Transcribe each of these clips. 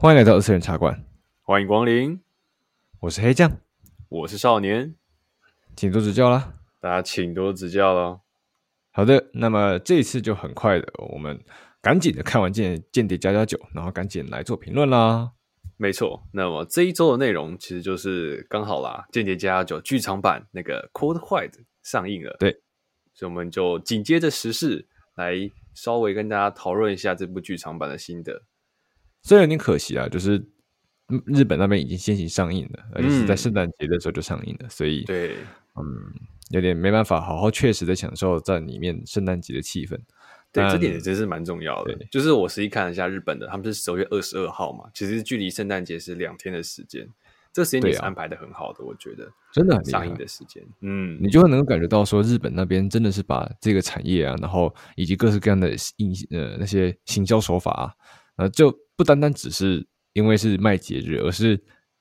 欢迎来到二次元茶馆，欢迎光临。我是黑酱，我是少年，请多指教啦！大家请多指教了。好的，那么这一次就很快的，我们赶紧的看完《间间谍加加九》，然后赶紧来做评论啦。没错，那么这一周的内容其实就是刚好啦，《间谍加加九》剧场版那个 Code White 上映了，对，所以我们就紧接着时事来稍微跟大家讨论一下这部剧场版的心得。虽然有点可惜啊，就是日本那边已经先行上映了，而且是在圣诞节的时候就上映了，嗯、所以对，嗯，有点没办法好好确实的享受在里面圣诞节的气氛。对，这点也真是蛮重要的。就是我实际看了一下日本的，他们是十二月二十二号嘛，其实距离圣诞节是两天的时间，这个时间也是安排的很好的，我觉得真的很上映的时间，嗯，你就会能够感觉到说日本那边真的是把这个产业啊，然后以及各式各样的营呃那些行销手法啊，呃就。不单单只是因为是卖节日，而是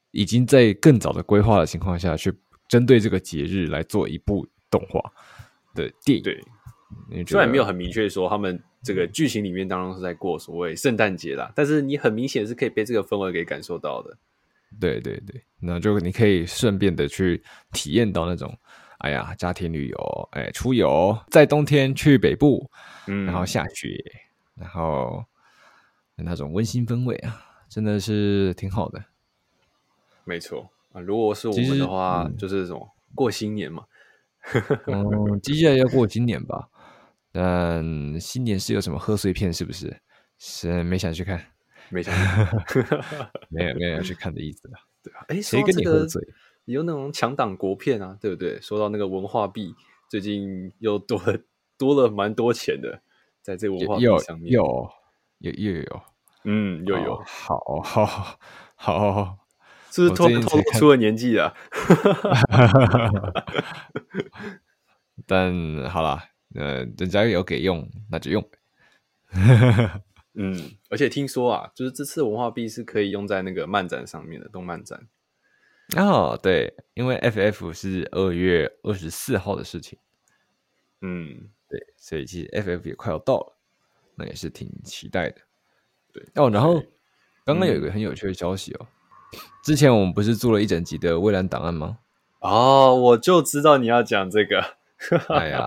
已经在更早的规划的情况下去针对这个节日来做一部动画的电影。对，虽然没有很明确说他们这个剧情里面当中是在过所谓圣诞节啦，但是你很明显是可以被这个氛围给感受到的。对对对，那就你可以顺便的去体验到那种，哎呀，家庭旅游，哎，出游，在冬天去北部，嗯，然后下雪，然后。那种温馨氛围啊，真的是挺好的。没错啊，如果是我们的话，嗯、就是这种过新年嘛。嗯，接下来要过新年吧？但新年是有什么贺岁片？是不是？是没想去看，没想去看，没有没有要去看的意思了。对啊，哎，谁跟你喝醉？有那种强档国片啊，对不对？说到那个文化币，最近又多了多了蛮多钱的，在这个文化币上面有。有又有，嗯，又有，好好好，是不是透透露出了年纪啊？但好啦，呃，人家有给用，那就用。嗯，而且听说啊，就是这次文化币是可以用在那个漫展上面的动漫展。哦，对，因为 FF 是二月二十四号的事情。嗯，对，所以其实 FF 也快要到了。那也是挺期待的，对哦。然后刚刚有一个很有趣的消息哦，嗯、之前我们不是做了一整集的《蔚蓝档案》吗？哦，我就知道你要讲这个。哎呀，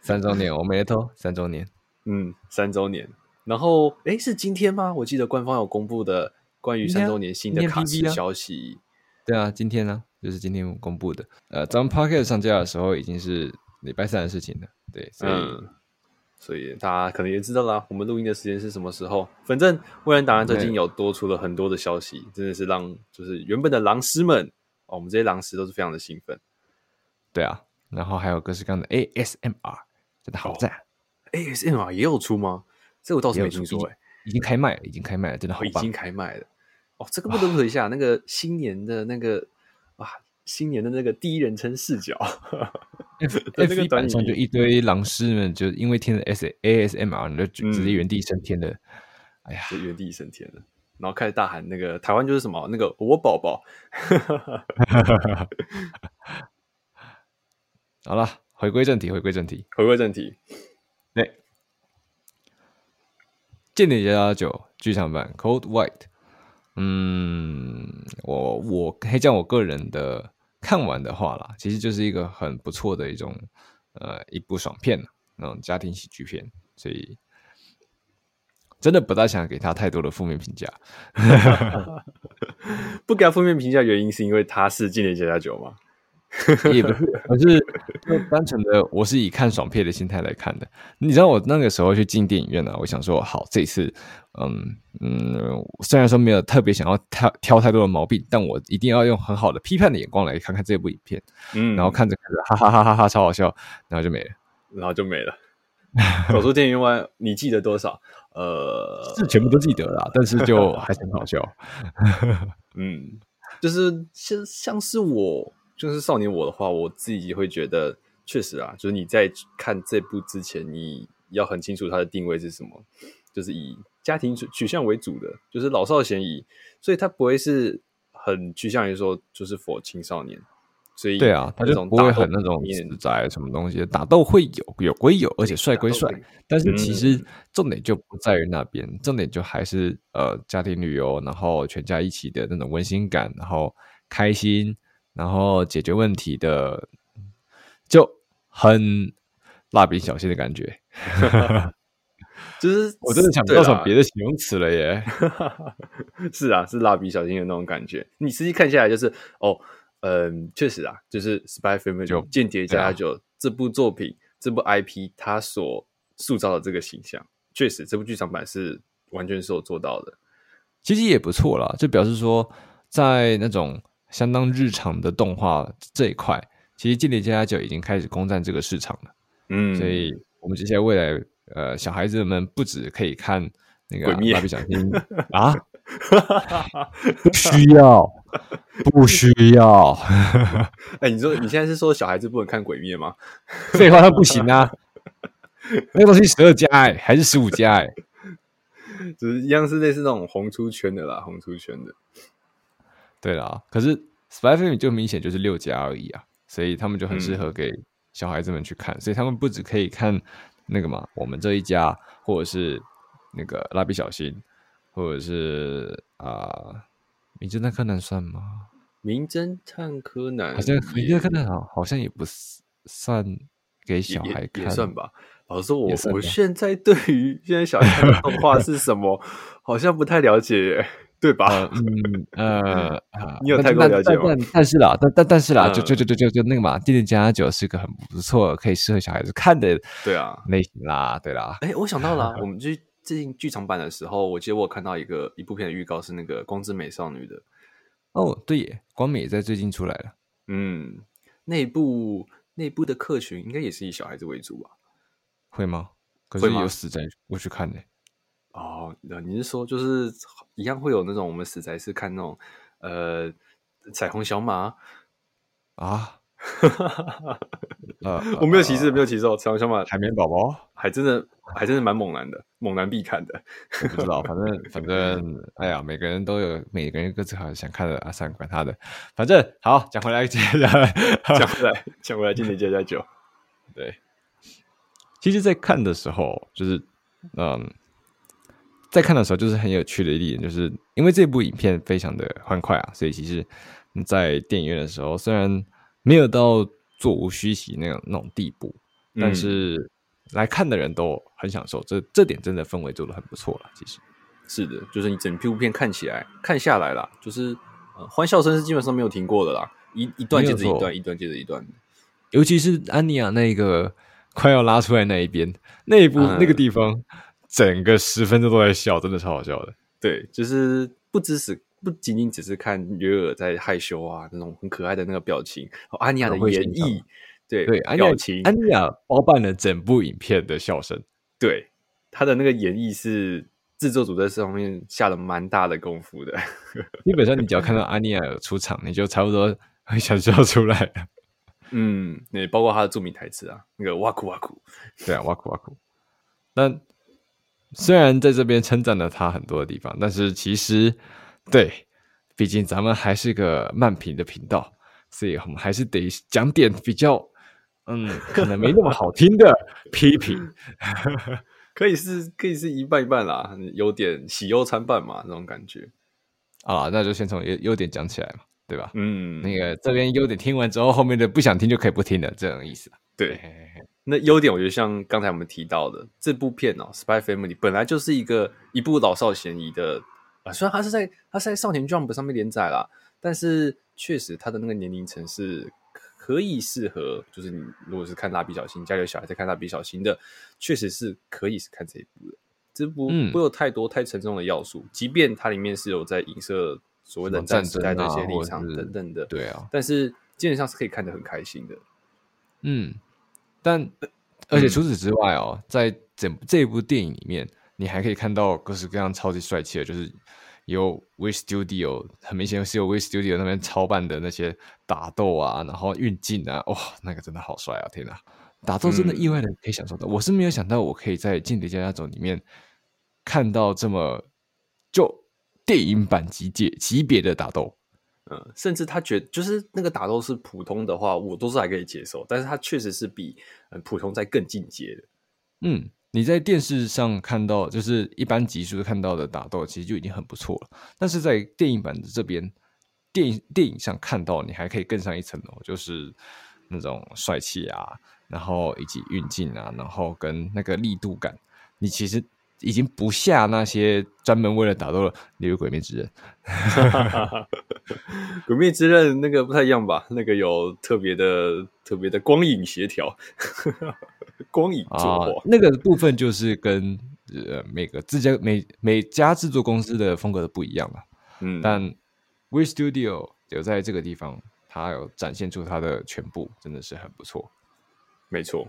三周年，我没偷，三周年，嗯，三周年。然后，哎，是今天吗？我记得官方有公布的关于三周年新的卡司消息。对啊，今天呢，就是今天公布的。呃，咱们 Podcast 上架的时候已经是礼拜三的事情了。对，所以。嗯所以大家可能也知道啦，我们录音的时间是什么时候？反正蔚蓝档案最近有多出了很多的消息，真的是让就是原本的狼师们哦，我们这些狼师都是非常的兴奋。对啊，然后还有各式各样的 ASMR，真的好赞。哦、ASMR 也有出吗？这我倒是没听说诶、欸，已经开卖了，已经开卖了，真的好棒。已经开卖了哦，这个不得不说一下，那个新年的那个哇。新年的那个第一人称视角，F F 版上就一堆狼师们，就因为听了 S A S M R，你就直接原地升天了。嗯、哎呀，就原地升天了，然后开始大喊那个台湾就是什么那个我宝宝。好了，回归正题，回归正题，回归正题。对，《间谍家家酒》剧场版 Code White。嗯，我我可以讲我个人的看完的话啦，其实就是一个很不错的一种呃一部爽片，那种家庭喜剧片，所以真的不大想给他太多的负面评价。不给他负面评价原因是因为他是今年加加酒吗？也不是，可是就单纯的，我是以看爽片的心态来看的。你知道我那个时候去进电影院呢、啊，我想说，好，这次，嗯嗯，虽然说没有特别想要挑挑太多的毛病，但我一定要用很好的批判的眼光来看看这部影片。嗯，然后看着看着，哈哈哈哈哈，超好笑，然后就没了，然后就没了。走出电影院外，你记得多少？呃，是全部都记得了，但是就 还是很好笑。嗯，就是像像是我。就是少年我的话，我自己会觉得，确实啊，就是你在看这部之前，你要很清楚它的定位是什么，就是以家庭取向为主的，就是老少咸宜，所以它不会是很趋向于说就是 for 青少年，所以对啊，他就不会很那种死宅什么东西，打斗会有有归有，而且帅归帅，但是其实重点就不在于那边，嗯、重点就还是呃家庭旅游，然后全家一起的那种温馨感，然后开心，然后解决问题的，就很蜡笔小新的感觉。就是我真的想不到什么别的形容词了耶。是啊，是蜡笔小新的那种感觉。你实际看下来就是哦。嗯，确实啊，就是《Spy Family》间谍家家酒这部作品，这部 IP 它所塑造的这个形象，确实这部剧场版是完全是有做到的。其实也不错啦，就表示说，在那种相当日常的动画这一块，其实《间谍家家酒》已经开始攻占这个市场了。嗯，所以我们接下来未来，呃，小孩子们不止可以看那个《蜡笔小新》啊。不需要，不需要。哎、欸，你说你现在是说小孩子不能看鬼灭吗？废话，他不行啊。那个东西十二加哎，还是十五加哎？只是一样是类似那种红出圈的啦，红出圈的。对啦，可是 Spy Family 就明显就是六加而已啊，所以他们就很适合给小孩子们去看。嗯、所以他们不只可以看那个嘛，我们这一家，或者是那个蜡笔小新。或者是啊，呃《名侦探柯南》算吗？名侦探柯南好像名侦探柯南好好像也不算给小孩看，也，也算吧。老实说我，我我现在对于现在小孩看的动画是什么，好像不太了解，对吧？呃嗯呃，你有太多了解吗？但但，是啦，但但但是啦，就就就就就就那个嘛，《间谍家家酒》是个很不错，可以适合小孩子看的，对啊，类型啦，对啦。哎，我想到了，我们就。最近剧场版的时候，我记得我看到一个一部片的预告，是那个光之美少女的。哦，对耶，光美也在最近出来了。嗯，那部那部的客群应该也是以小孩子为主吧？会吗？可是有死宅我去看呢。哦，那你是说就是一样会有那种我们死宅是看那种呃彩虹小马啊？呃，我没有歧视，没有歧视哦。彩虹小马、海绵宝宝还真的。还真的蛮猛男的，猛男必看的。我不知道，反正 反正，哎呀，每个人都有每个人各自好像想看的阿三管他的。反正好，讲回来，接下来讲回来，讲回来，今天加加酒。对，其实，在看的时候，就是嗯，在看的时候，就是很有趣的一点，就是因为这部影片非常的欢快啊，所以其实，在电影院的时候，虽然没有到座无虚席那种那种地步，但是。嗯来看的人都很享受，这这点真的氛围做得很不错了。其实是的，就是你整部片看起来看下来啦，就是呃，欢笑声是基本上没有停过的啦，一一段接着一段，一段接着一段。尤其是安妮亚那个快要拉出来那一边那一部、嗯、那个地方，整个十分钟都在笑，真的超好笑的。对，就是不只是不仅仅只是看约尔在害羞啊，那种很可爱的那个表情，安妮亚的演绎。对对，安妮亚，安妮亚包办了整部影片的笑声。对，他的那个演绎是制作组在这方面下了蛮大的功夫的。基本上，你只要看到安妮亚有出场，你就差不多会想笑出来了。嗯，那包括他的著名台词啊，那个哇酷哇酷，对啊，哇酷哇酷。但虽然在这边称赞了他很多的地方，但是其实对，毕竟咱们还是个慢评的频道，所以我们还是得讲点比较。嗯，可能没那么好听的批评，可以是可以是一半一半啦，有点喜忧参半嘛，那种感觉啊，那就先从优优点讲起来嘛，对吧？嗯，那个这边优点听完之后，后面的不想听就可以不听了，这种意思。对，那优点我觉得像刚才我们提到的这部片哦，《Spy Family》本来就是一个一部老少咸宜的啊，虽然它是在它是在少年 Jump 上面连载啦，但是确实它的那个年龄层是。可以适合，就是你如果是看蜡笔小新，家里有小孩在看蜡笔小新的，确实是可以是看这一部的。这部不会有太多太沉重的要素，即便它里面是有在影射所谓的战时代的一些立场等等的，对啊，但是基本上是可以看得很开心的。嗯，但而且除此之外哦，在整这部电影里面，你还可以看到各式各样超级帅气的，就是。有 V Studio，很明显是有 V Studio 那边操办的那些打斗啊，然后运镜啊，哇，那个真的好帅啊！天哪，打斗真的意外的可以享受到。我是没有想到，我可以在《间谍家家酒》里面看到这么就电影版级别级别的打斗，甚至他觉就是那个打斗是普通的话，我都是还可以接受。但是他确实是比普通在更进阶的。嗯，你在电视上看到，就是一般集数看到的打斗，其实就已经很不错了。但是在电影版的这边，电影电影上看到，你还可以更上一层楼，就是那种帅气啊，然后以及运镜啊，然后跟那个力度感，你其实。已经不下那些专门为了打斗了，例如《鬼灭之刃》。《鬼灭之刃》那个不太一样吧？那个有特别的、特别的光影协调，光影作画、啊。那个部分就是跟呃每个自家每每家制作公司的风格都不一样了。嗯，但 Wit Studio 有在这个地方，它有展现出它的全部，真的是很不错。没错。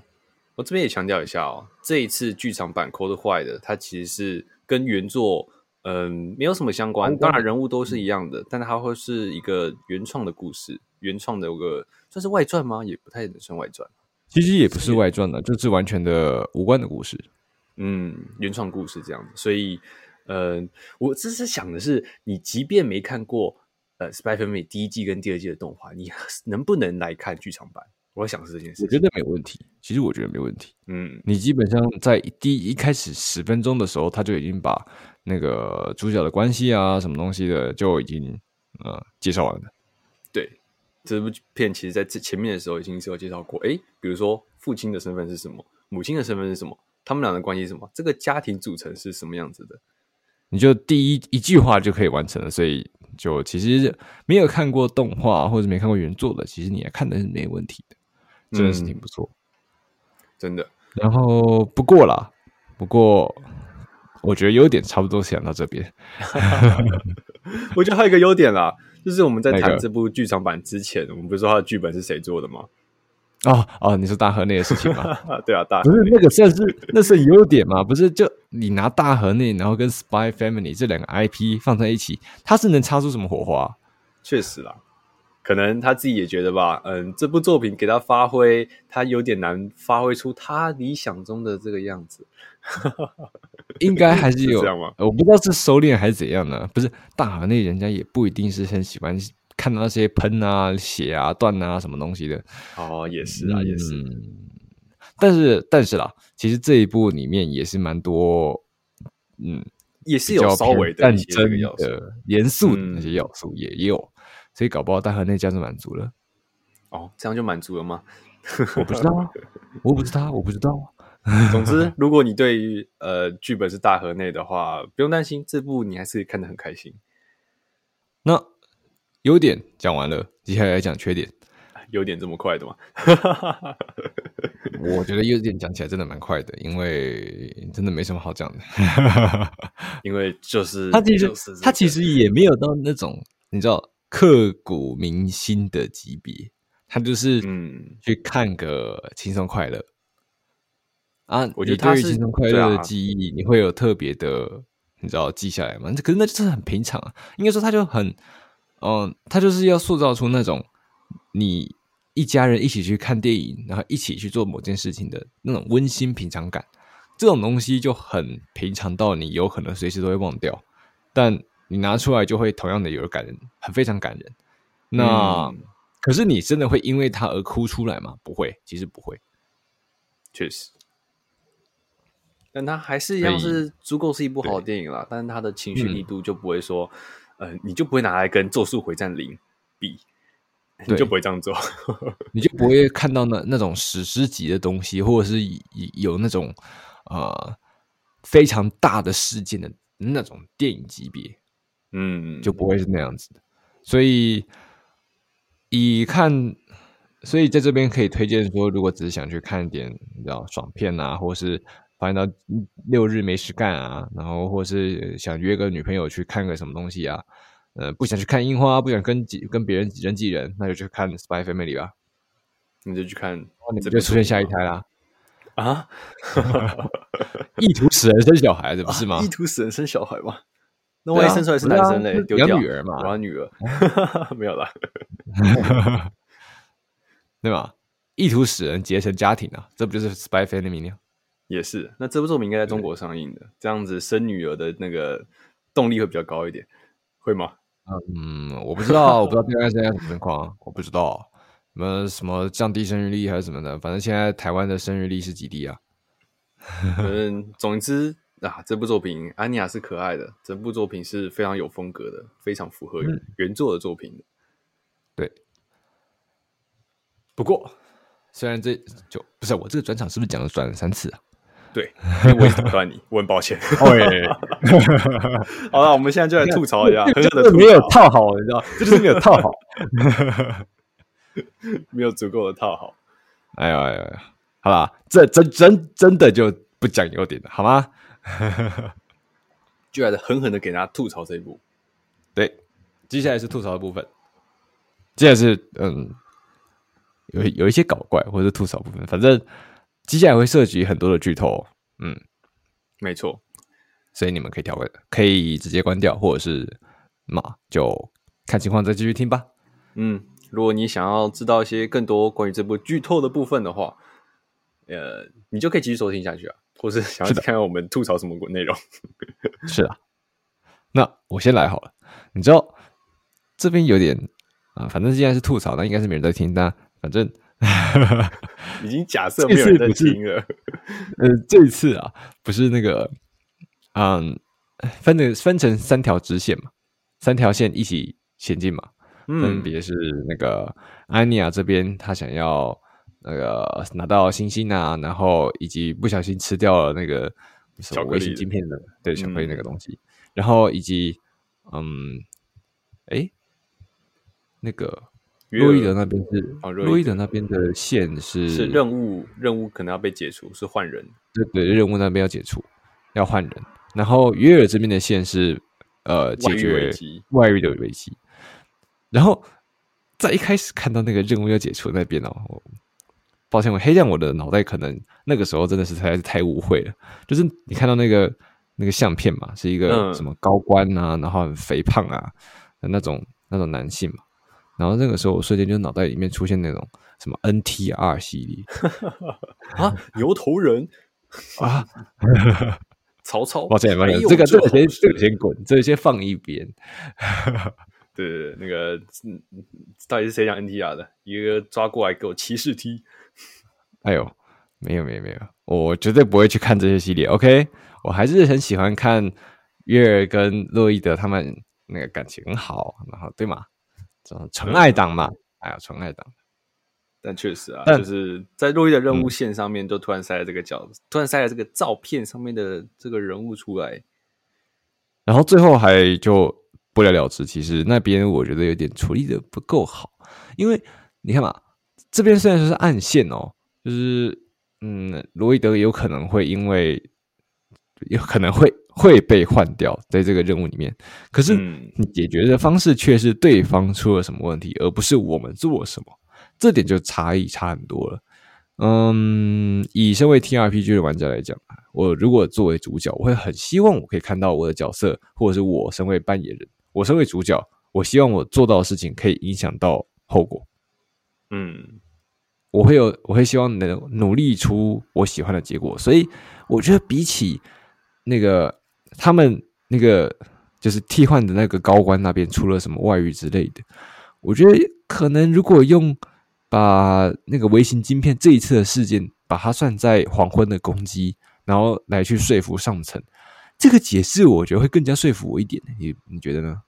我这边也强调一下哦，这一次剧场版《Code White》的，它其实是跟原作嗯没有什么相关，当然人物都是一样的，嗯、但它会是一个原创的故事，原创的有个算是外传吗？也不太能算外传，其实也不是外传的，就是完全的无关的故事，嗯，原创故事这样子。所以，呃，我只是想的是，你即便没看过呃《Spy Family》第一季跟第二季的动画，你 能不能来看剧场版？我想是这件事，我觉得没有问题。其实我觉得没问题。嗯，你基本上在第一,一开始十分钟的时候，他就已经把那个主角的关系啊，什么东西的就已经呃介绍完了。对，这部片其实在这前面的时候已经是有介绍过。诶，比如说父亲的身份是什么，母亲的身份是什么，他们俩的关系是什么，这个家庭组成是什么样子的，你就第一一句话就可以完成了。所以就其实没有看过动画或者没看过原作的，其实你也看的是没问题的。真的是挺不错，嗯，真的。然后不过啦，不过我觉得优点差不多讲到这边。我觉得还有一个优点啦，就是我们在谈这部剧场版之前，我们不是说它的剧本是谁做的吗？哦哦，你说大河内的事情吗？对啊，大河内不是那个算是那是优点嘛？不是，就你拿大河内，然后跟 Spy Family 这两个 IP 放在一起，它是能擦出什么火花？确实啦。可能他自己也觉得吧，嗯，这部作品给他发挥，他有点难发挥出他理想中的这个样子。应该还是有是这样吗？我不知道是收敛还是怎样呢？不是大河内人家也不一定是很喜欢看到那些喷啊、血啊、断啊什么东西的。哦，也是啊，嗯、也是。但是，但是啦，其实这一部里面也是蛮多，嗯，也是有稍微的战争的严肃的那些要素，也有。所以搞不好大河内这样就满足了，哦，这样就满足了吗？我不知道啊，我不知道，我不知道。总之，如果你对于呃剧本是大河内的话，不用担心，这部你还是看得很开心。那优点讲完了，接下来来讲缺点。优点这么快的吗？我觉得优点讲起来真的蛮快的，因为真的没什么好讲的。因为就是他其实他其实也没有到那种你知道。刻骨铭心的级别，他就是嗯，去看个轻松快乐啊。我觉得对于轻松快乐的记忆，啊、你会有特别的，你知道记下来吗？可是那就是很平常啊。应该说，他就很嗯、呃，他就是要塑造出那种你一家人一起去看电影，然后一起去做某件事情的那种温馨平常感。这种东西就很平常到你有可能随时都会忘掉，但。你拿出来就会同样的有感人，很非常感人。那、嗯、可是你真的会因为他而哭出来吗？不会，其实不会。确实，但他还是一样是足够是一部好电影啦。但是他的情绪力度就不会说，嗯、呃，你就不会拿来跟《咒术回战零》比，你就不会这样做，你就不会看到那那种史诗级的东西，或者是有那种呃非常大的事件的那种电影级别。嗯，就不会是那样子的，所以以看，所以在这边可以推荐说，如果只是想去看一点，你知道爽片啊，或是发现到六日没事干啊，然后或是想约个女朋友去看个什么东西啊，呃，不想去看樱花，不想跟几跟别人挤人挤人，那就去看《Spy Family》吧，你就去看，你就出现下一胎啦啊！意图使人生小孩子不是吗？意图使人生小孩吗？那万一生出来是男生嘞？丢掉女儿嘛？我要女儿，没有了，对吧？意图使人结成家庭啊，这不就是《Spy Family》吗？也是。那这部作品应该在中国上映的，这样子生女儿的那个动力会比较高一点，会吗？嗯，我不知道，我不知道现在现在什么情况，我不知道，什么什么降低生育率还是什么的，反正现在台湾的生育率是几低啊？嗯，总之啊，这部作品安妮亚是可爱的，整部作品是非常有风格的，非常符合原作的作品。嗯、对，不过虽然这就不是我这个转场是不是讲了转了三次啊？对，因为我也打断你，我很抱歉。好了，我们现在就来吐槽一下，这个没有套好，你知道，这就是没有套好，没有足够的套好。哎呀哎呀，好了，这真真真的就不讲优点了，好吗？就来的狠狠的给大家吐槽这一部。对，接下来是吐槽的部分。接下来是嗯，有有一些搞怪或者是吐槽部分，反正。接下来会涉及很多的剧透，嗯，没错，所以你们可以调个，可以直接关掉，或者是嘛，就看情况再继续听吧。嗯，如果你想要知道一些更多关于这部剧透的部分的话，呃，你就可以继续收听下去啊，或是想要看看我们吐槽什么内容。是啊，那我先来好了。你知道这边有点啊，反正既然是吐槽，那应该是没人在听，但反正。已经假设 没有人在听了。呃，这一次啊，不是那个，嗯，分的分成三条直线嘛，三条线一起前进嘛。嗯、分别是那个安妮亚这边，她想要那个拿到星星啊，然后以及不小心吃掉了那个什么微型晶片的，对，巧克力那个东西，嗯、然后以及嗯，哎，那个。洛伊德那边是洛伊德那边的线是是任务，任务可能要被解除，是换人。对对，任务那边要解除，要换人。然后约尔这边的线是呃解决外遇的危机。然后在一开始看到那个任务要解除那边哦，抱歉，我黑酱我的脑袋可能那个时候真的是实在是太误会了。就是你看到那个那个相片嘛，是一个什么高官啊，然后很肥胖啊的那种那种男性嘛。然后那个时候，我瞬间就脑袋里面出现那种什么 NTR 系列 啊，牛头人啊，曹操，抱歉抱歉，这个这个先这个先滚，这个先放一边。对对对，那个嗯，到底是谁讲 NTR 的？一个抓过来给我骑士踢。哎呦，没有没有没有，我绝对不会去看这些系列。OK，我还是很喜欢看月儿跟洛伊德他们那个感情很好，然后对吗？这种纯爱党嘛，哎呀，纯爱党。但确实啊，就是在洛伊的任务线上面，就突然塞了这个角，嗯、突然塞了这个照片上面的这个人物出来，然后最后还就不了了之。其实那边我觉得有点处理的不够好，因为你看嘛，这边虽然说是暗线哦，就是嗯，罗伊德有可能会因为有可能会。会被换掉，在这个任务里面，可是你解决的方式却是对方出了什么问题，而不是我们做了什么，这点就差异差很多了。嗯，以身为 TRPG 的玩家来讲，我如果作为主角，我会很希望我可以看到我的角色，或者是我身为扮演人，我身为主角，我希望我做到的事情可以影响到后果。嗯，我会有，我会希望能努力出我喜欢的结果，所以我觉得比起那个。他们那个就是替换的那个高官那边出了什么外遇之类的，我觉得可能如果用把那个微型晶片这一次的事件把它算在黄昏的攻击，然后来去说服上层，这个解释我觉得会更加说服我一点。你你觉得呢？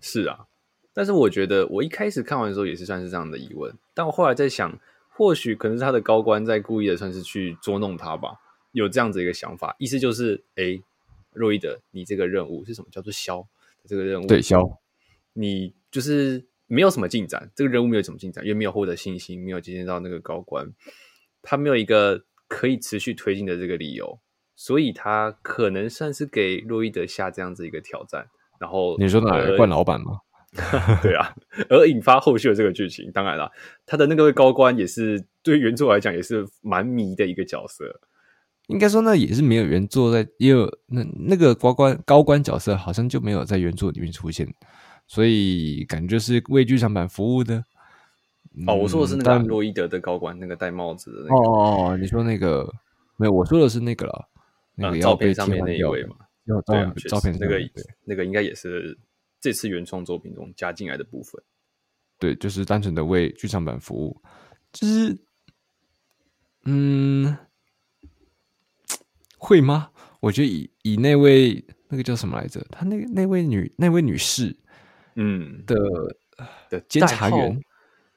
是啊，但是我觉得我一开始看完的时候也是算是这样的疑问，但我后来在想，或许可能是他的高官在故意的算是去捉弄他吧，有这样子一个想法，意思就是哎。洛伊德，你这个任务是什么？叫做消这个任务？对，消，你就是没有什么进展，这个任务没有什么进展，因为没有获得信心，没有接见到那个高官，他没有一个可以持续推进的这个理由，所以他可能算是给洛伊德下这样子一个挑战。然后你说哪来惯老板吗？对啊，而引发后续的这个剧情，当然了，他的那个高官也是对原作来讲也是蛮迷的一个角色。应该说，那也是没有原作在，也有那那个高官高官角色，好像就没有在原作里面出现，所以感觉是为剧场版服务的。哦，我说的是那个洛伊德的高官，那个戴帽子的那个。哦哦，你说那个没有？我说的是那个了，那个照片上面那一位嘛。要照片，照片那个那个应该也是这次原创作品中加进来的部分。对，就是单纯的为剧场版服务，就是，嗯，会吗？我觉得以以那位那个叫什么来着？他那那位女那位女士，嗯的的监察员，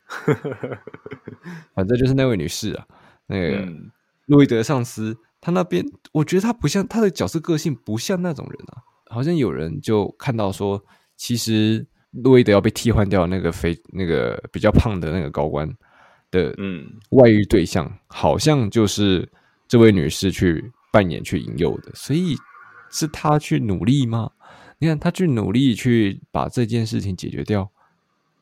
反正就是那位女士啊，那个、嗯、洛伊德上司，他那边我觉得他不像他的角色个性不像那种人啊，好像有人就看到说，其实。洛伊德要被替换掉，那个肥、那个比较胖的那个高官的，嗯，外遇对象好像就是这位女士去扮演、去引诱的，所以是她去努力吗？你看，她去努力去把这件事情解决掉，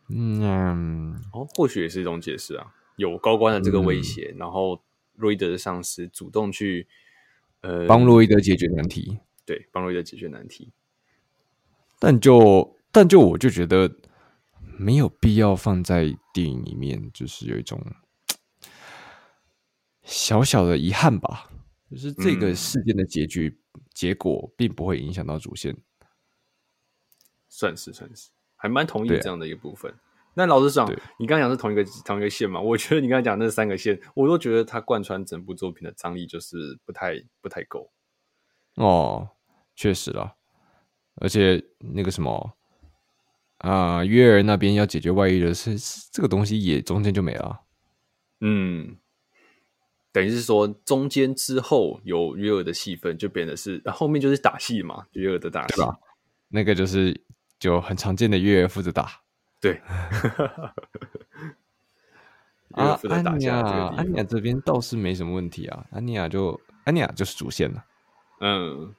嗯，哦，或许也是一种解释啊。有高官的这个威胁，嗯、然后洛伊德的上司主动去，呃，帮洛伊德解决难题，对，帮洛伊德解决难题，但就。但就我就觉得没有必要放在电影里面，就是有一种小小的遗憾吧。就是这个事件的结局、嗯、结果并不会影响到主线，算是算是，还蛮同意这样的一个部分。那老实讲，你刚刚讲是同一个同一个线嘛？我觉得你刚才讲那三个线，我都觉得它贯穿整部作品的张力就是不太不太够。哦，确实啦，而且那个什么。啊，约尔那边要解决外遇的事，这个东西也中间就没了。嗯，等于是说中间之后有约尔的戏份，就变得是后面就是打戏嘛，约尔的打戏，那个就是就很常见的约尔负责打。对，啊，安妮亚，安妮亚这边倒是没什么问题啊，安妮亚就安妮亚就是主线了。嗯。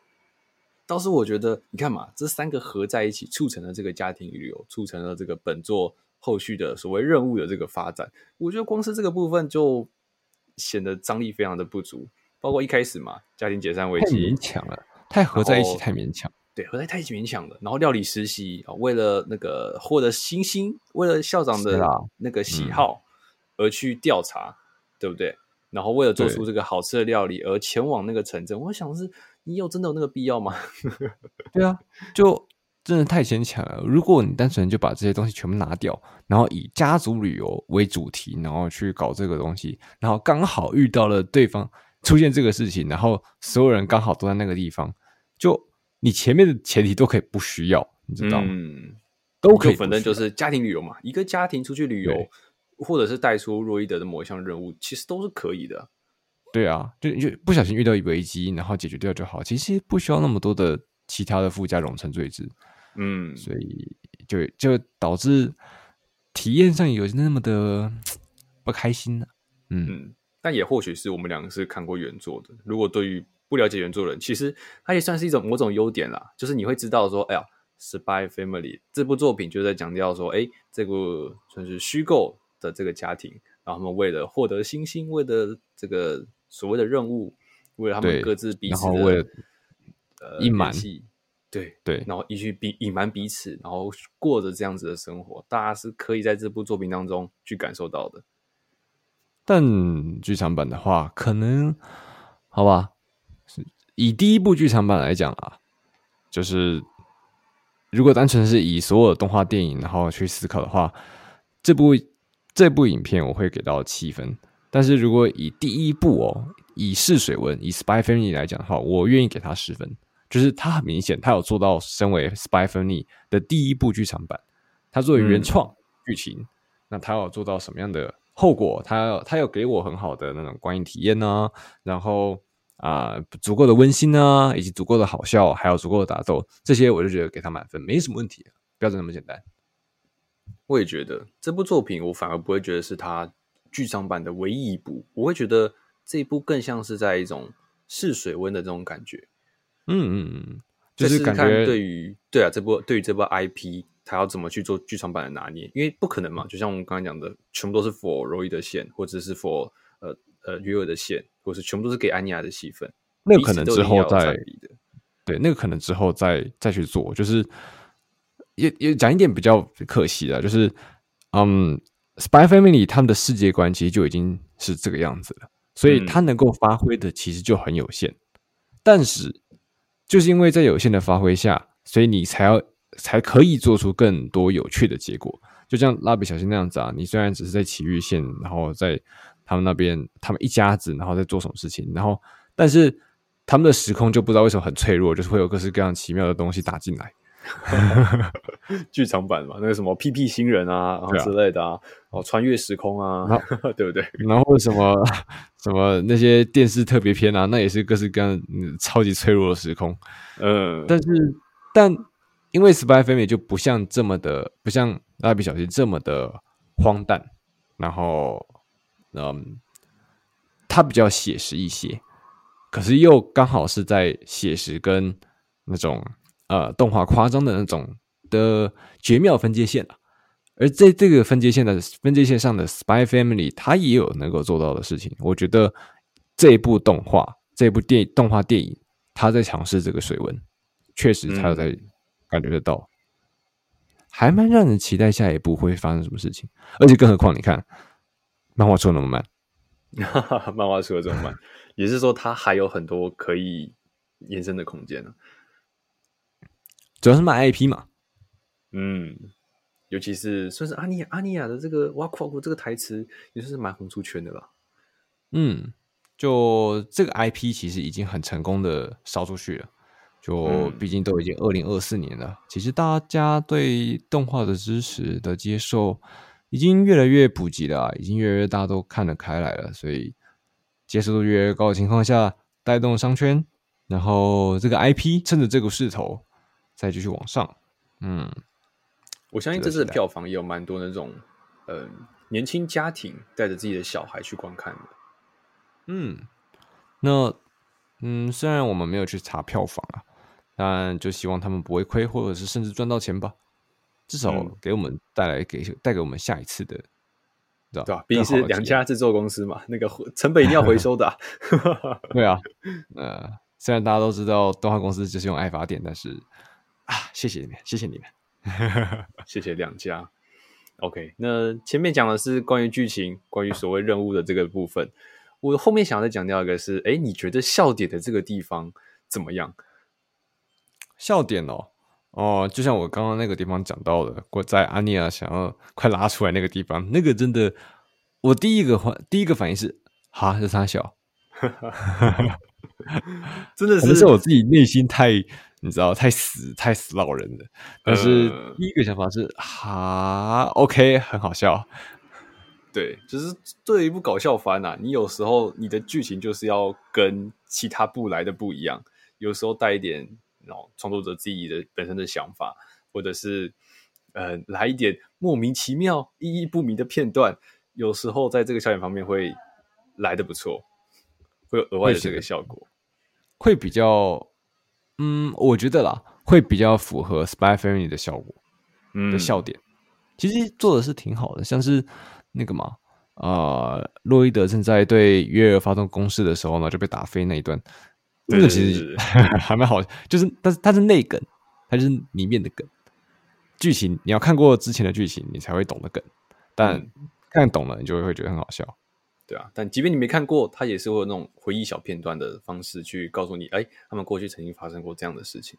倒是我觉得，你看嘛，这三个合在一起，促成了这个家庭旅游，促成了这个本作后续的所谓任务的这个发展。我觉得光是这个部分就显得张力非常的不足。包括一开始嘛，家庭解散危机，太勉强了，太合在一起，太勉强。对，合在太勉强了。然后料理实习啊，为了那个获得星星，为了校长的那个喜好而去调查，对不对？然后为了做出这个好吃的料理而前往那个城镇，我想是。你有真的有那个必要吗？对啊，就真的太牵强了。如果你单纯就把这些东西全部拿掉，然后以家族旅游为主题，然后去搞这个东西，然后刚好遇到了对方出现这个事情，然后所有人刚好都在那个地方，就你前面的前提都可以不需要，你知道吗？嗯，都可以，反正就是家庭旅游嘛，一个家庭出去旅游，或者是带出洛伊德的某一项任务，其实都是可以的。对啊，就就不小心遇到一危机，然后解决掉就好。其实不需要那么多的其他的附加冗长赘字，嗯，所以就就导致体验上有那么的不开心了。嗯，嗯，但也或许是我们两个是看过原作的。如果对于不了解原作的人，其实它也算是一种某种优点啦，就是你会知道说，哎呀，《Spy Family》这部作品就在强调说，哎，这个算是虚构的这个家庭，然后他们为了获得星星，为了这个。所谓的任务，为了他们各自彼此的为了呃隐瞒，对对，然后一去彼隐瞒彼此，然后过着这样子的生活，大家是可以在这部作品当中去感受到的。但剧场版的话，可能好吧，以第一部剧场版来讲啊，就是如果单纯是以所有的动画电影然后去思考的话，这部这部影片我会给到七分。但是如果以第一部哦，以试水温，以 Spy Family 来讲的话，我愿意给他十分。就是他很明显，他有做到身为 Spy Family 的第一部剧场版，他作为原创剧情，嗯、那他要做到什么样的后果？他要他有给我很好的那种观影体验呢、啊，然后啊、呃，足够的温馨呢、啊，以及足够的好笑，还有足够的打斗，这些我就觉得给他满分，没什么问题，标准那么简单。我也觉得这部作品，我反而不会觉得是他。剧场版的唯一一部，我会觉得这一部更像是在一种试水温的这种感觉。嗯嗯嗯，就是感觉对于对啊，这部对于这部 IP，它要怎么去做剧场版的拿捏？因为不可能嘛，就像我们刚才讲的，全部都是 for 罗伊的线，或者是 for 呃呃约尔的线，或者是全部都是给安妮亚的戏份。那个可能之后再对，那个可能之后再再去做，就是也也讲一点比较可惜的，就是嗯。Spy Family 他们的世界观其实就已经是这个样子了，所以他能够发挥的其实就很有限。但是，就是因为在有限的发挥下，所以你才要才可以做出更多有趣的结果。就像蜡笔小新那样子啊，你虽然只是在奇遇县，然后在他们那边，他们一家子，然后在做什么事情，然后但是他们的时空就不知道为什么很脆弱，就是会有各式各样奇妙的东西打进来。剧场版嘛，那个什么屁屁星人啊，然后之类的啊，哦，穿越时空啊，对不对？然后什么什么那些电视特别篇啊，那也是各式各样超级脆弱的时空。嗯，但是但因为 Spy Family 就不像这么的，不像蜡笔小新这么的荒诞，然后嗯，它比较写实一些，可是又刚好是在写实跟那种。呃，动画夸张的那种的绝妙分界线啊，而在这个分界线的分界线上的 Spy Family，它也有能够做到的事情。我觉得这一部动画，这部电动画电影，它在尝试这个水温，确实它有在感觉得到，嗯、还蛮让人期待下一步会发生什么事情。而且更何况，你看漫画出的那么慢，漫画出的这么慢，也是说它还有很多可以延伸的空间呢、啊。主要是卖 IP 嘛，嗯，尤其是算是阿尼亚阿尼亚的这个哇酷酷这个台词，也算是蛮红出圈的吧？嗯，就这个 IP 其实已经很成功的烧出去了，就毕竟都已经二零二四年了，嗯、其实大家对动画的知识的接受已经越来越普及了，已经越来越大家都看得开来了，所以接受度越来越高的情况下，带动商圈，然后这个 IP 趁着这个势头。再继续往上，嗯，我相信这次的票房也有蛮多那种，呃，年轻家庭带着自己的小孩去观看的，嗯，那，嗯，虽然我们没有去查票房啊，但就希望他们不会亏，或者是甚至赚到钱吧，至少给我们带来给带给我们下一次的，对吧？毕竟是两家制作公司嘛，那个成本一定要回收的，啊，对啊，呃，虽然大家都知道动画公司就是用爱发电，但是。啊，谢谢你们，谢谢你们，谢谢两家。OK，那前面讲的是关于剧情，关于所谓任务的这个部分。我后面想要再讲掉一个是，哎，你觉得笑点的这个地方怎么样？笑点哦，哦，就像我刚刚那个地方讲到的，我在安妮亚想要快拉出来那个地方，那个真的，我第一个反第一个反应是，哈，是他笑，真的是，是我自己内心太。你知道太死太死老人了，但是第一个想法是、呃、哈，OK，很好笑。对，就是对于一部搞笑番啊，你有时候你的剧情就是要跟其他部来的不一样，有时候带一点然后创作者自己的本身的想法，或者是呃来一点莫名其妙意义不明的片段，有时候在这个笑点方面会来的不错，会有额外的这个效果，会，会比较。嗯，我觉得啦，会比较符合《Spy Family》的效果，嗯，的笑点，其实做的是挺好的。像是那个嘛，呃，洛伊德正在对约尔发动攻势的时候呢，就被打飞那一段，那个其实 还蛮好，就是，但是它是内梗，它就是里面的梗，剧情你要看过之前的剧情，你才会懂的梗，但、嗯、看懂了，你就会会觉得很好笑。对啊，但即便你没看过，他也是会有那种回忆小片段的方式去告诉你，哎，他们过去曾经发生过这样的事情。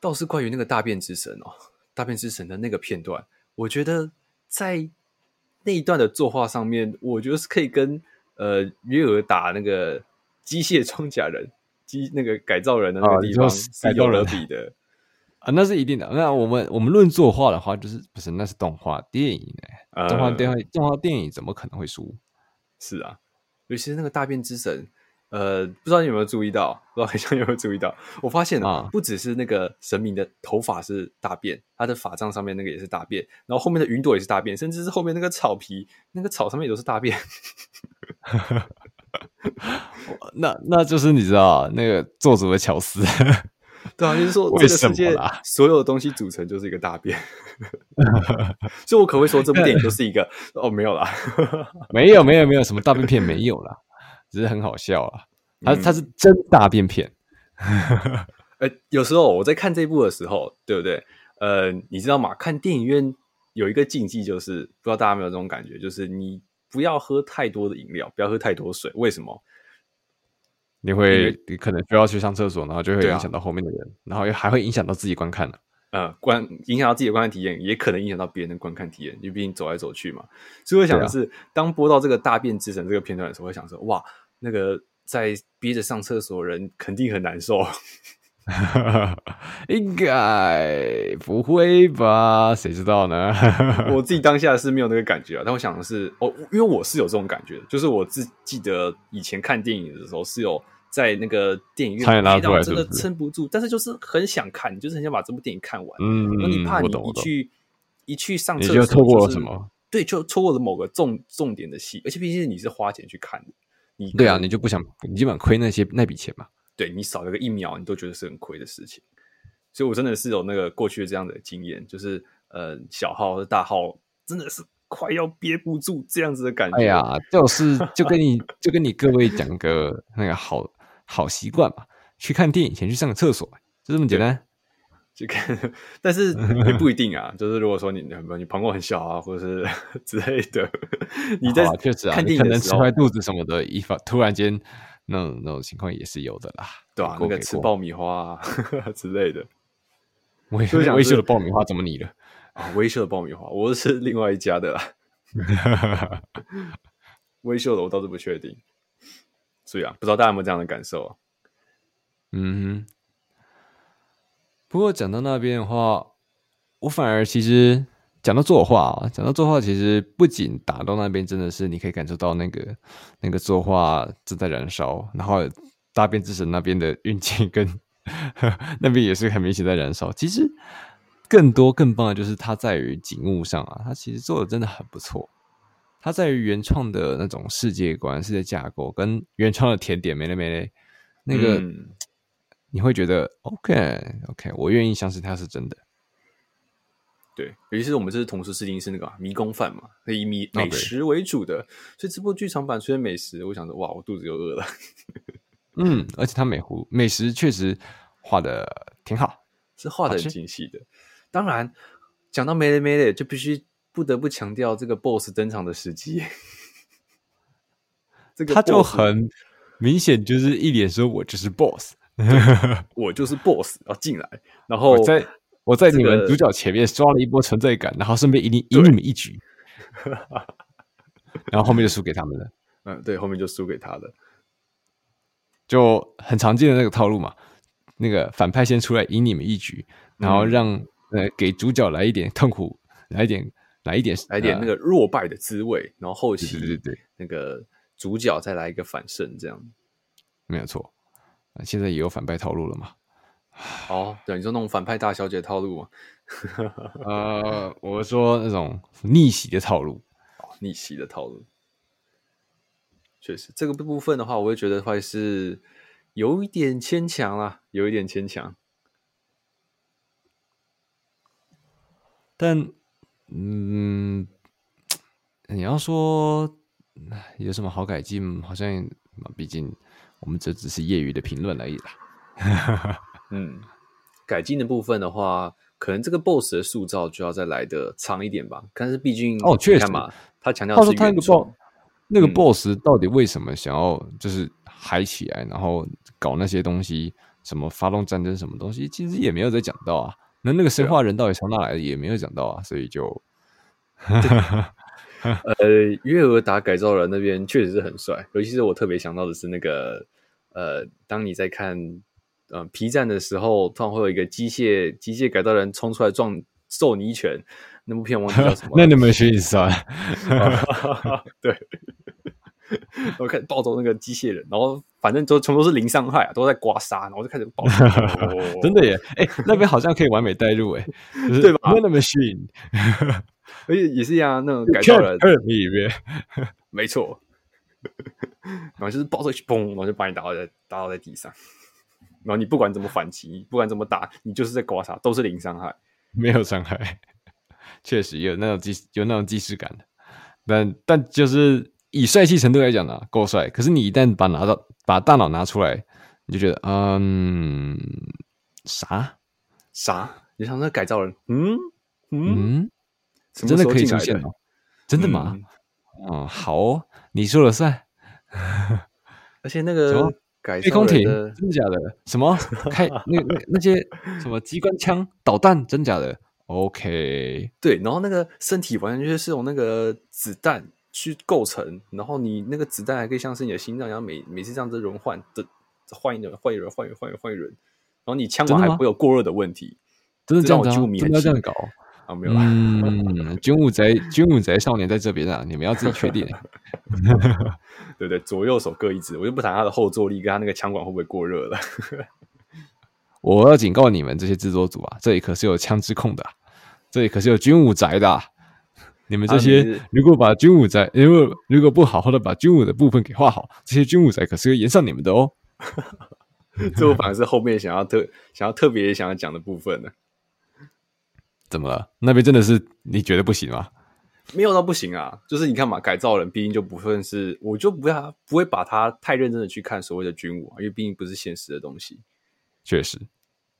倒是关于那个大便之神哦，大便之神的那个片段，我觉得在那一段的作画上面，我觉得是可以跟呃约尔打那个机械装甲人机那个改造人的那个地方是有得比的。啊，那是一定的。那我们我们论作画的话，就是不是那是动画电影哎，动画电影动画电影怎么可能会输？是啊，尤其是那个大便之神，呃，不知道你有没有注意到？不知道海象有没有注意到？我发现啊，不只是那个神明的头发是大便，他的法杖上面那个也是大便，然后后面的云朵也是大便，甚至是后面那个草皮，那个草上面也都是大便。那那就是你知道那个做主的巧思。对啊，就是说这个世界 所有的东西组成就是一个大便，所以我可不可以说这部电影就是一个哦，没有啦，没有没有没有什么大便片没有啦，只是很好笑啊，它它是真大便片。呃，有时候我在看这部的时候，对不对？呃，你知道吗？看电影院有一个禁忌，就是不知道大家有没有这种感觉，就是你不要喝太多的饮料，不要喝太多水。为什么？你会你可能需要去上厕所，然后就会影响到后面的人，啊、然后又还会影响到自己观看的呃，观影响到自己的观看体验，也可能影响到别人的观看体验，因为毕竟走来走去嘛。所以我想的是，啊、当播到这个大便之神这个片段的时候，我会想说，哇，那个在憋着上厕所的人肯定很难受。应该不会吧？谁知道呢？我自己当下是没有那个感觉啊，但我想的是，哦，因为我是有这种感觉，就是我自记得以前看电影的时候是有。在那个电影院看到真的撑不住，但是就是很想看，就是很想把这部电影看完。嗯，那你怕你一去一去上厕所，就错过了什么？对，就错过了某个重重点的戏，而且毕竟你是花钱去看的，你对啊，你就不想，你基本亏那些那笔钱嘛。对，你少了个一秒，你都觉得是很亏的事情。所以我真的是有那个过去的这样的经验，就是呃，小号和大号真的是快要憋不住这样子的感觉。哎呀，就是就跟你就跟你各位讲个那个好。好习惯嘛，去看电影前去上个厕所，就这么简单。去看，但是也不一定啊。就是如果说你你膀胱很小啊，或者是之类的，你在确实啊，你可能吃坏肚子什么的，一发突然间那种那种情况也是有的啦，对啊，那个吃爆米花啊 之类的，威威秀的爆米花怎么你了？啊，威秀的爆米花，我是另外一家的啦。威秀的我倒是不确定。对啊，不知道大家有没有这样的感受啊？嗯，不过讲到那边的话，我反而其实讲到作画啊，讲到作画，其实不仅打到那边真的是你可以感受到那个那个作画正在燃烧，然后大便之神那边的运气跟呵 那边也是很明显在燃烧。其实更多更棒的就是它在于景物上啊，它其实做的真的很不错。它在于原创的那种世界观、世界架构，跟原创的甜点没了没了，那个、嗯、你会觉得 OK OK，我愿意相信它是真的。对，尤其是我们这次同时试听是那个迷宫饭嘛，以米美食为主的，哦、所以这部剧场版出现美食，我想说哇，我肚子又饿了。嗯，而且它美湖美食确实画的挺好，是画的很精细的。当然，讲到没了没了，就必须。不得不强调这个 BOSS 登场的时机，这个他就很明显，就是一脸说：“我就是 BOSS，我就是 BOSS，要进来。”然后我在我在你们主角前面刷了一波存在感，然后顺便赢你赢你们一局，然后后面就输给他们了。嗯，对，后面就输给他了，就很常见的那个套路嘛。那个反派先出来赢你们一局，然后让、嗯、呃给主角来一点痛苦，来一点。来一点，来一点那个弱败的滋味，呃、然后后期对对对，那个主角再来一个反胜，这样没有错。现在也有反派套路了嘛？哦，对，你说那种反派大小姐套路吗？呃，我说那种逆袭的套路，哦、逆袭的套路，确实这个部分的话，我会觉得会是有一点牵强啦，有一点牵强，但。嗯，你要说有什么好改进，好像毕竟我们这只是业余的评论而已啦。嗯，改进的部分的话，可能这个 BOSS 的塑造就要再来的长一点吧。但是毕竟哦，确实嘛，他强调是原创，他说他那个 BOSS，那个 BOSS 到底为什么想要就是嗨起来，然后搞那些东西，什么发动战争什么东西，其实也没有在讲到啊。那那个生化人到底从哪来的也没有讲到啊，所以就，呃，约尔达改造人那边确实是很帅，尤其是我特别想到的是那个，呃，当你在看呃 P 站的时候，突然会有一个机械机械改造人冲出来撞揍你一拳，那部片忘记叫什么？那你们学一下，对。然后开始暴走那个机械人，然后反正都全都是零伤害啊，都在刮痧，然后就开始暴走。真的耶！哎、欸，那边好像可以完美带入哎，对吧 machine，而且也是一样，那种改造人里面，没错。然后就是暴走一嘣，然后就把你打倒在打倒在地上。然后你不管怎么反击，不管怎么打，你就是在刮痧，都是零伤害，没有伤害。确实有那种即有那种即视感的，但但就是。以帅气程度来讲呢，够帅。可是你一旦把拿到把大脑拿出来，你就觉得，嗯，啥啥？你想那改造人？嗯嗯，嗯真的可以出现吗？真的吗？嗯，嗯，好哦，你说了算。而且那个改飞空艇真的假的？什么开那那那些什么机关枪导弹真假的？OK，对，然后那个身体完全就是用那个子弹去构成，然后你那个子弹还可以像是你的心脏一样，每每次这样子轮换的换一轮换一轮换一换一换一轮，然后你枪管还不会有过热的问题，真的这样子、啊？真的要这样搞？啊，没有啦。嗯，军武宅 军武宅少年在这边啊，你们要自己确定。对对，左右手各一支，我就不谈它的后坐力跟它那个枪管会不会过热了。我要警告你们这些制作组啊，这里可是有枪支控的，这里可是有军武宅的。你们这些如果把军武宅，如果如果不好好的把军武的部分给画好，这些军武宅可是会延上你们的哦。这我反而是后面想要特想要特别想要讲的部分呢。怎么了？那边真的是你觉得不行吗？没有到不行啊，就是你看嘛，改造人毕竟就不算是，我就不要不会把它太认真的去看所谓的军武，因为毕竟不是现实的东西。确实，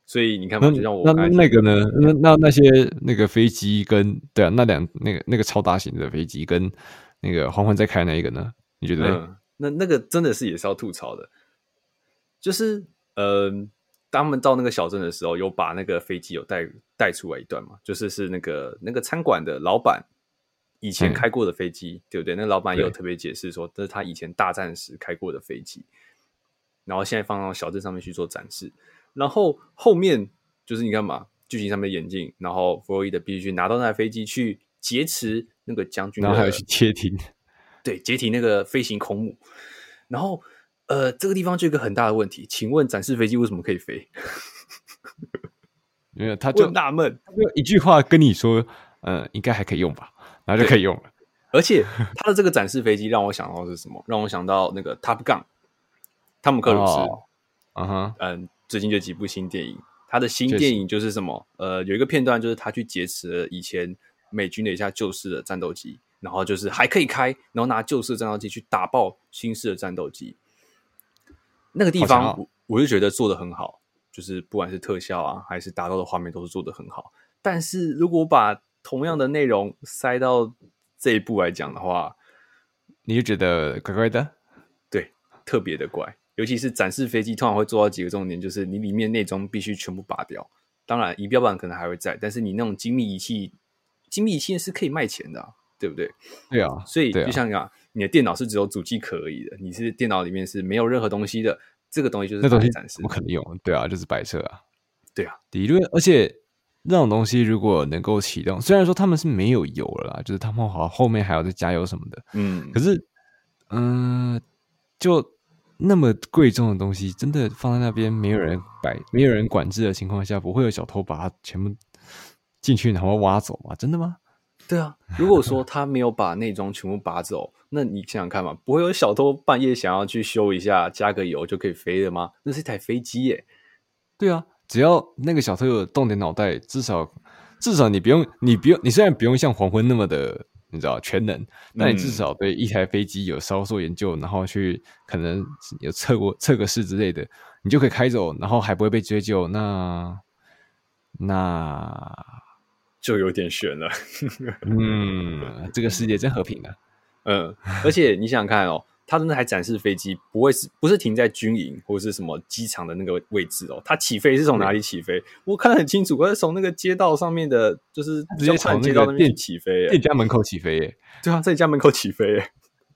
所以你看嘛，就像我那那，那个呢？那那那些那个飞机跟对啊，那两那个那个超大型的飞机跟那个环环在开那一个呢？你觉得？嗯，那那个真的是也是要吐槽的，就是嗯。呃他们到那个小镇的时候，有把那个飞机有带带出来一段嘛？就是是那个那个餐馆的老板以前开过的飞机，嗯、对不对？那个老板也有特别解释说，这是他以前大战时开过的飞机，然后现在放到小镇上面去做展示。然后后面就是你干嘛，剧情上面的演进，然后弗洛伊德必须去拿到那台飞机去劫持那个将军，然后还要去接停，对，接停那个飞行空母，然后。呃，这个地方就有一个很大的问题，请问展示飞机为什么可以飞？没有，他就纳闷，他就一句话跟你说，呃，应该还可以用吧，然后就可以用了。而且他的这个展示飞机让我想到是什么？让我想到那个 Top Gun，汤姆克鲁斯，嗯哼，嗯，最近就几部新电影，他的新电影就是什么？呃，有一个片段就是他去劫持了以前美军的一架旧式的战斗机，然后就是还可以开，然后拿旧式的战斗机去打爆新式的战斗机。那个地方，我我就觉得做的很好，就是不管是特效啊，还是打斗的画面，都是做的很好。但是如果把同样的内容塞到这一部来讲的话，你就觉得怪怪的，对，特别的怪。尤其是展示飞机，通常会做到几个重点，就是你里面内装必须全部拔掉。当然，仪表板可能还会在，但是你那种精密仪器，精密仪器是可以卖钱的啊，对不对？对啊，所以就像讲。你的电脑是只有主机壳而已的，你是电脑里面是没有任何东西的，这个东西就是那东西展示，不可能用，对啊，就是摆设啊，对啊，理论，而且那种东西如果能够启动，虽然说他们是没有油了啦，就是他们好后面还要再加油什么的，嗯，可是，嗯、呃，就那么贵重的东西，真的放在那边没有人摆、没有人管制的情况下，不会有小偷把它全部进去然后挖走吗？真的吗？对啊，如果说他没有把内装全部拔走，那你想想看嘛，不会有小偷半夜想要去修一下、加个油就可以飞了吗？那是一台飞机耶。对啊，只要那个小偷有动点脑袋，至少至少你不用，你不用，你虽然不用像黄昏那么的，你知道全能，那你至少对一台飞机有稍作研究，然后去可能有测过测个试之类的，你就可以开走，然后还不会被追究。那那。就有点悬了，嗯，这个世界真和平啊，嗯，而且你想想看哦，他的那台展示飞机不会是不是停在军营或是什么机场的那个位置哦，它起飞是从哪里起飞？我看得很清楚，它是从那个街道上面的，就是直接从那个店起飞，店家门口起飞耶，对啊，在你家门口起飞耶。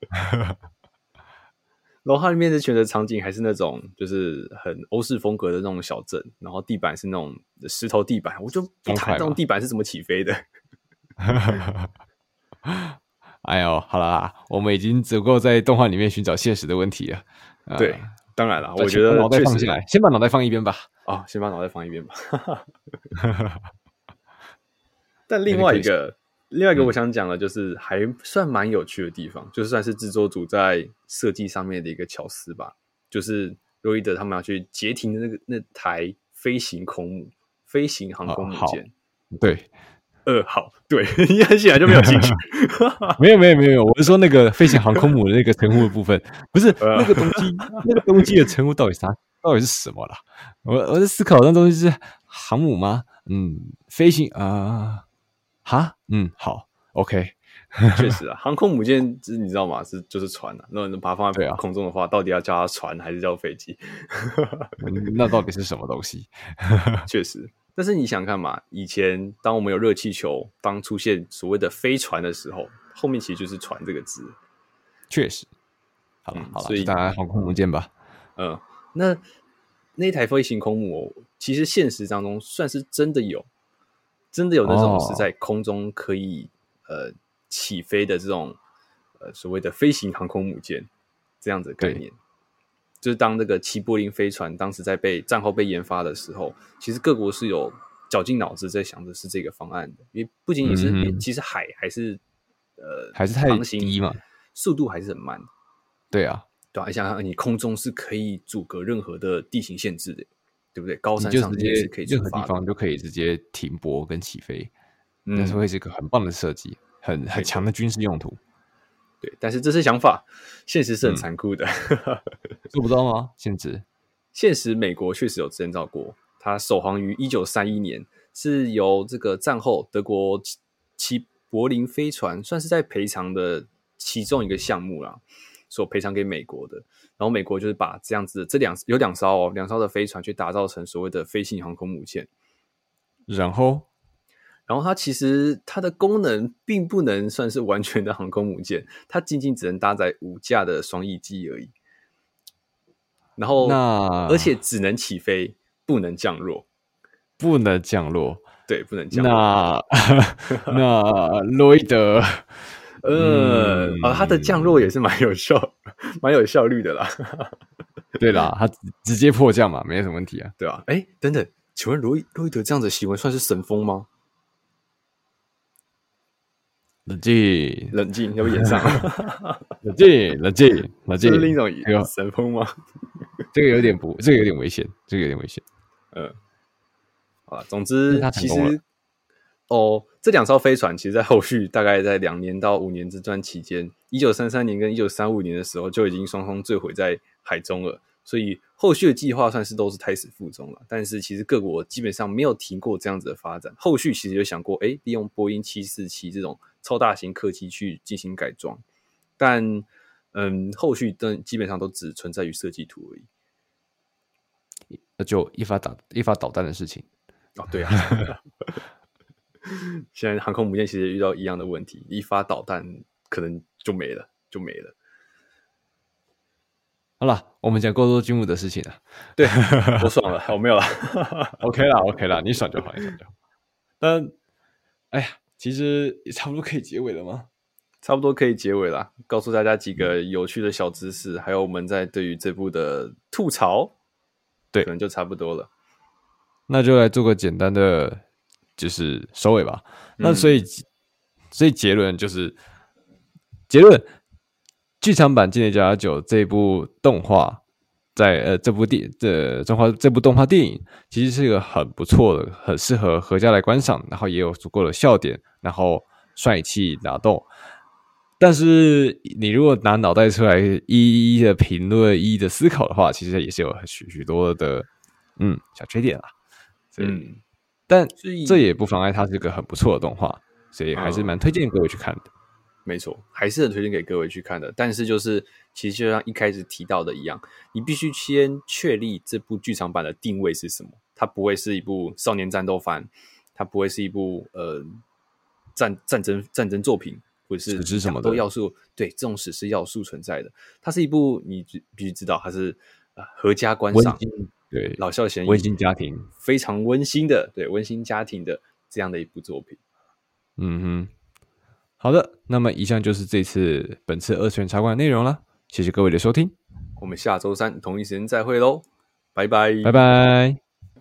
然后它里面的选择场景还是那种，就是很欧式风格的那种小镇，然后地板是那种石头地板，我就不太懂地板是怎么起飞的。哎呦，好啦，我们已经足够在动画里面寻找现实的问题了。对，呃、当然了，我觉得脑袋放下来，先把脑袋放一边吧。啊、哦，先把脑袋放一边吧。但另外一个。另外一个我想讲的，就是还算蛮有趣的地方，嗯、就算是制作组在设计上面的一个巧思吧。就是洛伊德他们要去截停的那个那台飞行空母、飞行航空母舰。对，呃，好，对，你很显然就没有兴趣。没有，没有，没有，我是说那个飞行航空母的那个称呼的部分，不是那个东西，那个东西的称呼到底啥？到底是什么啦？我我在思考那东西是航母吗？嗯，飞行啊。呃哈，嗯，好，OK，确实啊，航空母舰是你知道吗？是就是船啊。那把它放在空中的话，啊、到底要叫它船还是叫飞机？那到底是什么东西？确实。但是你想看嘛？以前当我们有热气球，当出现所谓的飞船的时候，后面其实就是“船”这个字。确实。好了，好了，所以大家航空母舰吧。嗯，那那台飞行空母、哦，其实现实当中算是真的有，真的有那种是在空中可以、哦、呃起飞的这种呃所谓的飞行航空母舰这样子的概念。就是当那个齐柏林飞船当时在被战后被研发的时候，其实各国是有绞尽脑汁在想的是这个方案的，因为不仅仅是、嗯、其实海还是呃还是太低嘛，速度还是很慢。对啊，对啊，你想想，你空中是可以阻隔任何的地形限制的，对不对？高山上直接可以任何地方就可以直接停泊跟起飞，那是会是一个很棒的设计，很很强的军事用途。对，但是这是想法，现实是很残酷的，嗯、做不到吗？现实，现实，美国确实有建造过，它首航于一九三一年，是由这个战后德国其柏林飞船算是在赔偿的其中一个项目啦，所赔偿给美国的。然后美国就是把这样子的这两有两艘哦，两艘的飞船去打造成所谓的飞行航空母舰，然后。然后它其实它的功能并不能算是完全的航空母舰，它仅仅只能搭载五架的双翼机而已。然后，那而且只能起飞，不能降落，不能降落，对，不能降落。那那洛伊德，呃，嗯、啊，它的降落也是蛮有效、蛮有效率的啦。对啦，它直接迫降嘛，没什么问题啊，对吧？哎，等等，请问罗伊洛伊德这样子行为算是神风吗？冷静，冷静，要不演上？冷静，冷静，冷静。是另一种神风吗？这个有点不，这个有点危险，这个有点危险。嗯，啊，总之，其实，哦，这两艘飞船，其实，在后续大概在两年到五年之段期间，一九三三年跟一九三五年的时候，就已经双双坠毁在海中了。所以后续的计划算是都是胎死腹中了，但是其实各国基本上没有停过这样子的发展。后续其实有想过，哎，利用波音七四七这种超大型客机去进行改装，但嗯，后续都基本上都只存在于设计图而已。那就一发导一发导弹的事情哦，对啊，现在航空母舰其实遇到一样的问题，一发导弹可能就没了，就没了。好了，我们讲够多军武的事情了。对，我爽了，我没有了。OK 了，OK 了，你爽就好，你爽就好。但，哎呀，其实也差不多可以结尾了吗？差不多可以结尾了，告诉大家几个有趣的小知识，还有我们在对于这部的吐槽，对，可能就差不多了。那就来做个简单的，就是收尾吧。嗯、那所以，所以结论就是，结论。剧场版《间谍家家酒》这部动画，在呃这部电这中华这部动画电影，其实是一个很不错的，很适合合家来观赏，然后也有足够的笑点，然后帅气打斗。但是你如果拿脑袋出来一一的评论、一一的思考的话，其实也是有许许多的嗯小缺点啦。嗯，但这也不妨碍它是一个很不错的动画，所以还是蛮推荐各位去看的。没错，还是很推荐给各位去看的。但是就是，其实就像一开始提到的一样，你必须先确立这部剧场版的定位是什么。它不会是一部少年战斗番，它不会是一部呃战战争战争作品，或者是什么的要素。对，这种史诗要素存在的，它是一部你必须知道，它是呃合家观赏，对老少咸宜，温馨家庭，非常温馨的，对温馨家庭的这样的一部作品。嗯哼。好的，那么以上就是这次本次二次元茶馆的内容了，谢谢各位的收听，我们下周三同一时间再会喽，拜拜，拜拜。